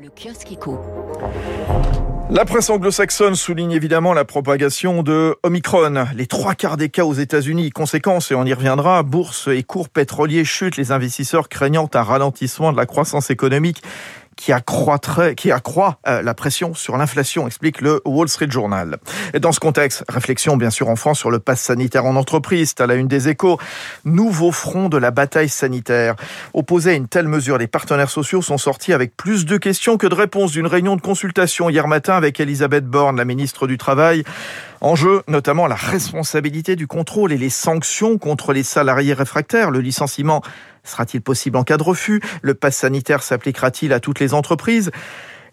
Le kiosque. La presse anglo-saxonne souligne évidemment la propagation de Omicron. Les trois quarts des cas aux États-Unis. Conséquence, et on y reviendra, bourse et cours pétroliers chutent, les investisseurs craignant un ralentissement de la croissance économique qui accroîtrait, qui accroît euh, la pression sur l'inflation, explique le Wall Street Journal. Et dans ce contexte, réflexion bien sûr en France sur le pass sanitaire en entreprise, à la une des échos. Nouveau front de la bataille sanitaire. Opposé à une telle mesure, les partenaires sociaux sont sortis avec plus de questions que de réponses d'une réunion de consultation hier matin avec Elisabeth Borne, la ministre du Travail. En jeu, notamment la responsabilité du contrôle et les sanctions contre les salariés réfractaires, le licenciement Sera-t-il possible en cas de refus? Le pass sanitaire s'appliquera-t-il à toutes les entreprises?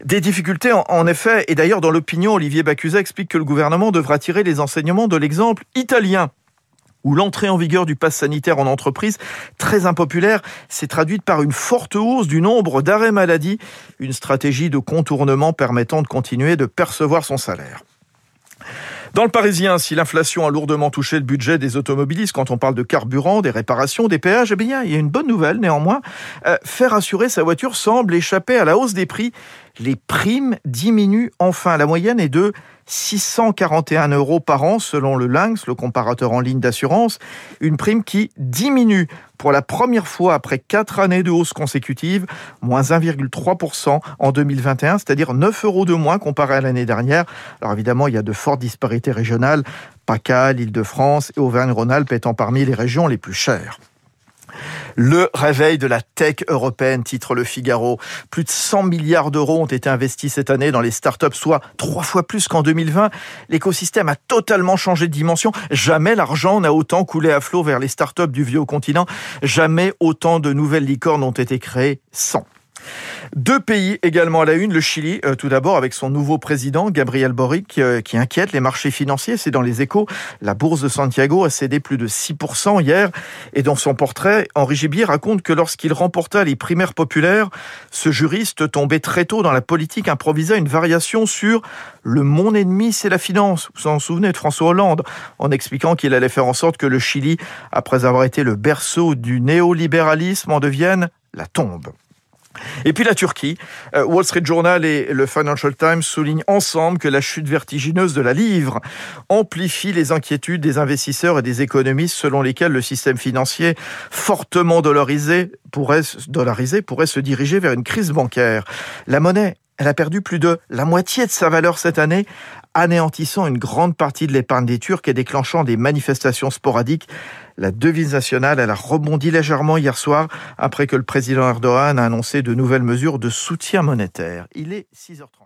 Des difficultés, en effet, et d'ailleurs dans l'opinion, Olivier Bacusa explique que le gouvernement devra tirer les enseignements de l'exemple italien où l'entrée en vigueur du pass sanitaire en entreprise, très impopulaire, s'est traduite par une forte hausse du nombre d'arrêts maladie, une stratégie de contournement permettant de continuer de percevoir son salaire. Dans le Parisien, si l'inflation a lourdement touché le budget des automobilistes quand on parle de carburant, des réparations, des péages, eh bien, il y a une bonne nouvelle néanmoins. Euh, faire assurer sa voiture semble échapper à la hausse des prix. Les primes diminuent enfin. La moyenne est de 641 euros par an selon le Lynx, le comparateur en ligne d'assurance, une prime qui diminue pour la première fois après quatre années de hausse consécutive, moins 1,3% en 2021, c'est-à-dire 9 euros de moins comparé à l'année dernière. Alors évidemment, il y a de fortes disparités régionales, PACA, l'Île-de-France et Auvergne-Rhône-Alpes étant parmi les régions les plus chères. Le réveil de la tech européenne, titre Le Figaro. Plus de 100 milliards d'euros ont été investis cette année dans les startups, soit trois fois plus qu'en 2020. L'écosystème a totalement changé de dimension. Jamais l'argent n'a autant coulé à flot vers les startups du vieux continent. Jamais autant de nouvelles licornes ont été créées sans. Deux pays également à la une, le Chili, euh, tout d'abord avec son nouveau président, Gabriel Boric, euh, qui inquiète les marchés financiers. C'est dans les échos. La bourse de Santiago a cédé plus de 6% hier. Et dans son portrait, Henri Gibier raconte que lorsqu'il remporta les primaires populaires, ce juriste tombé très tôt dans la politique improvisa une variation sur le mon ennemi, c'est la finance. Vous vous en souvenez de François Hollande, en expliquant qu'il allait faire en sorte que le Chili, après avoir été le berceau du néolibéralisme, en devienne la tombe. Et puis la Turquie, euh, Wall Street Journal et le Financial Times soulignent ensemble que la chute vertigineuse de la livre amplifie les inquiétudes des investisseurs et des économistes selon lesquels le système financier fortement dollarisé pourrait, dollarisé pourrait se diriger vers une crise bancaire. La monnaie elle a perdu plus de la moitié de sa valeur cette année, anéantissant une grande partie de l'épargne des Turcs et déclenchant des manifestations sporadiques. La devise nationale, elle a rebondi légèrement hier soir après que le président Erdogan a annoncé de nouvelles mesures de soutien monétaire. Il est 6h30.